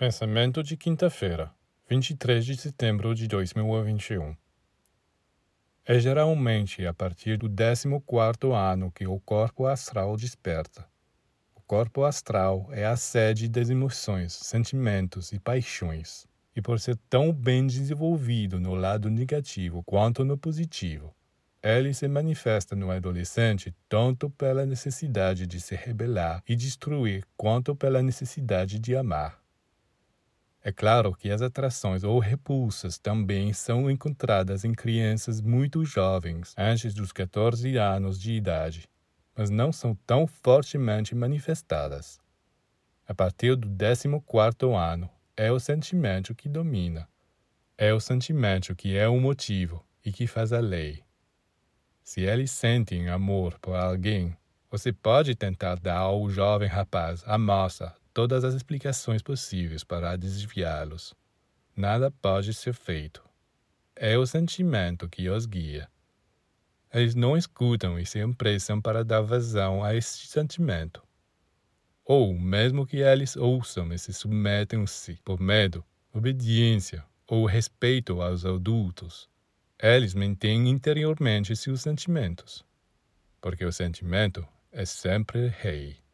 Pensamento de quinta-feira, 23 de setembro de 2021. É geralmente a partir do 14º ano que o corpo astral desperta. O corpo astral é a sede das emoções, sentimentos e paixões, e por ser tão bem desenvolvido no lado negativo quanto no positivo, ele se manifesta no adolescente tanto pela necessidade de se rebelar e destruir quanto pela necessidade de amar. É claro que as atrações ou repulsas também são encontradas em crianças muito jovens, antes dos 14 anos de idade, mas não são tão fortemente manifestadas. A partir do 14º ano, é o sentimento que domina. É o sentimento que é o motivo e que faz a lei. Se eles sentem amor por alguém, você pode tentar dar ao jovem rapaz, a moça, todas as explicações possíveis para desviá-los. Nada pode ser feito. É o sentimento que os guia. Eles não escutam e se empressam para dar vazão a este sentimento. Ou, mesmo que eles ouçam e se submetam-se por medo, obediência ou respeito aos adultos, eles mantêm interiormente seus sentimentos, porque o sentimento è sempre Hey.